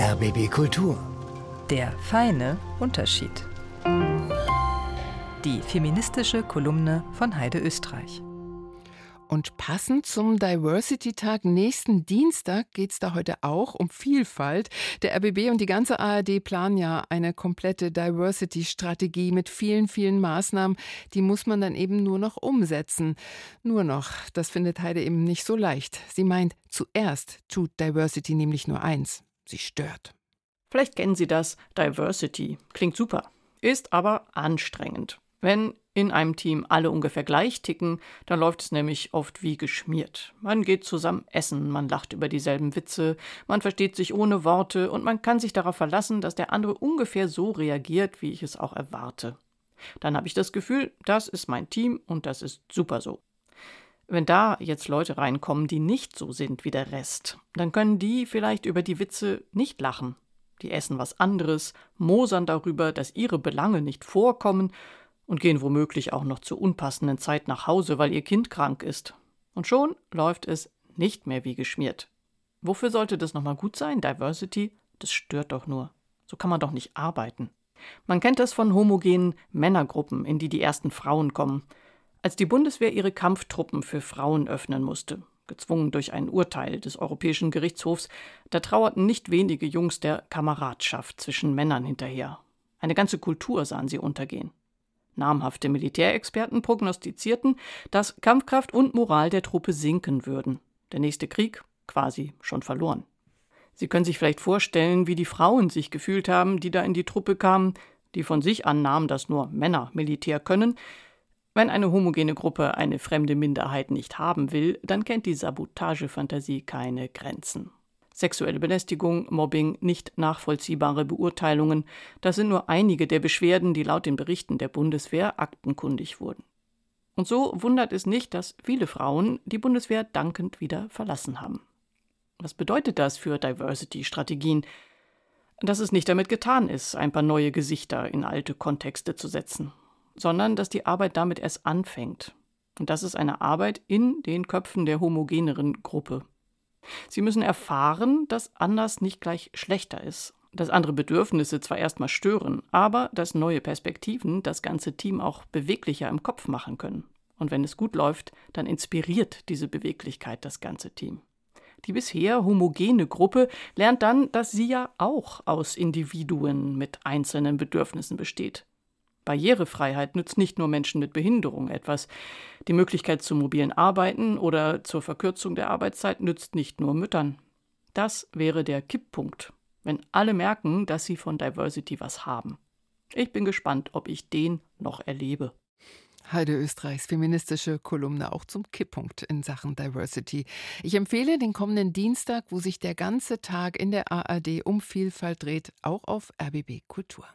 RBB Kultur. Der feine Unterschied. Die feministische Kolumne von Heide Österreich. Und passend zum Diversity-Tag nächsten Dienstag geht es da heute auch um Vielfalt. Der RBB und die ganze ARD planen ja eine komplette Diversity-Strategie mit vielen, vielen Maßnahmen. Die muss man dann eben nur noch umsetzen. Nur noch, das findet Heide eben nicht so leicht. Sie meint, zuerst tut Diversity nämlich nur eins. Sie stört. Vielleicht kennen Sie das. Diversity. Klingt super. Ist aber anstrengend. Wenn in einem Team alle ungefähr gleich ticken, dann läuft es nämlich oft wie geschmiert. Man geht zusammen essen, man lacht über dieselben Witze, man versteht sich ohne Worte und man kann sich darauf verlassen, dass der andere ungefähr so reagiert, wie ich es auch erwarte. Dann habe ich das Gefühl, das ist mein Team und das ist super so. Wenn da jetzt Leute reinkommen, die nicht so sind wie der Rest, dann können die vielleicht über die Witze nicht lachen. Die essen was anderes, mosern darüber, dass ihre Belange nicht vorkommen und gehen womöglich auch noch zur unpassenden Zeit nach Hause, weil ihr Kind krank ist. Und schon läuft es nicht mehr wie geschmiert. Wofür sollte das nochmal gut sein? Diversity? Das stört doch nur. So kann man doch nicht arbeiten. Man kennt das von homogenen Männergruppen, in die die ersten Frauen kommen. Als die Bundeswehr ihre Kampftruppen für Frauen öffnen musste, gezwungen durch ein Urteil des Europäischen Gerichtshofs, da trauerten nicht wenige Jungs der Kameradschaft zwischen Männern hinterher. Eine ganze Kultur sahen sie untergehen. Namhafte Militärexperten prognostizierten, dass Kampfkraft und Moral der Truppe sinken würden. Der nächste Krieg quasi schon verloren. Sie können sich vielleicht vorstellen, wie die Frauen sich gefühlt haben, die da in die Truppe kamen, die von sich annahmen, dass nur Männer Militär können. Wenn eine homogene Gruppe eine fremde Minderheit nicht haben will, dann kennt die Sabotagefantasie keine Grenzen sexuelle Belästigung, Mobbing, nicht nachvollziehbare Beurteilungen, das sind nur einige der Beschwerden, die laut den Berichten der Bundeswehr aktenkundig wurden. Und so wundert es nicht, dass viele Frauen die Bundeswehr dankend wieder verlassen haben. Was bedeutet das für Diversity-Strategien? Dass es nicht damit getan ist, ein paar neue Gesichter in alte Kontexte zu setzen, sondern dass die Arbeit damit erst anfängt. Und das ist eine Arbeit in den Köpfen der homogeneren Gruppe. Sie müssen erfahren, dass anders nicht gleich schlechter ist, dass andere Bedürfnisse zwar erstmal stören, aber dass neue Perspektiven das ganze Team auch beweglicher im Kopf machen können. Und wenn es gut läuft, dann inspiriert diese Beweglichkeit das ganze Team. Die bisher homogene Gruppe lernt dann, dass sie ja auch aus Individuen mit einzelnen Bedürfnissen besteht. Barrierefreiheit nützt nicht nur Menschen mit Behinderung etwas. Die Möglichkeit zum mobilen Arbeiten oder zur Verkürzung der Arbeitszeit nützt nicht nur Müttern. Das wäre der Kipppunkt, wenn alle merken, dass sie von Diversity was haben. Ich bin gespannt, ob ich den noch erlebe. Heide Österreichs feministische Kolumne auch zum Kipppunkt in Sachen Diversity. Ich empfehle den kommenden Dienstag, wo sich der ganze Tag in der ARD um Vielfalt dreht, auch auf RBB Kultur.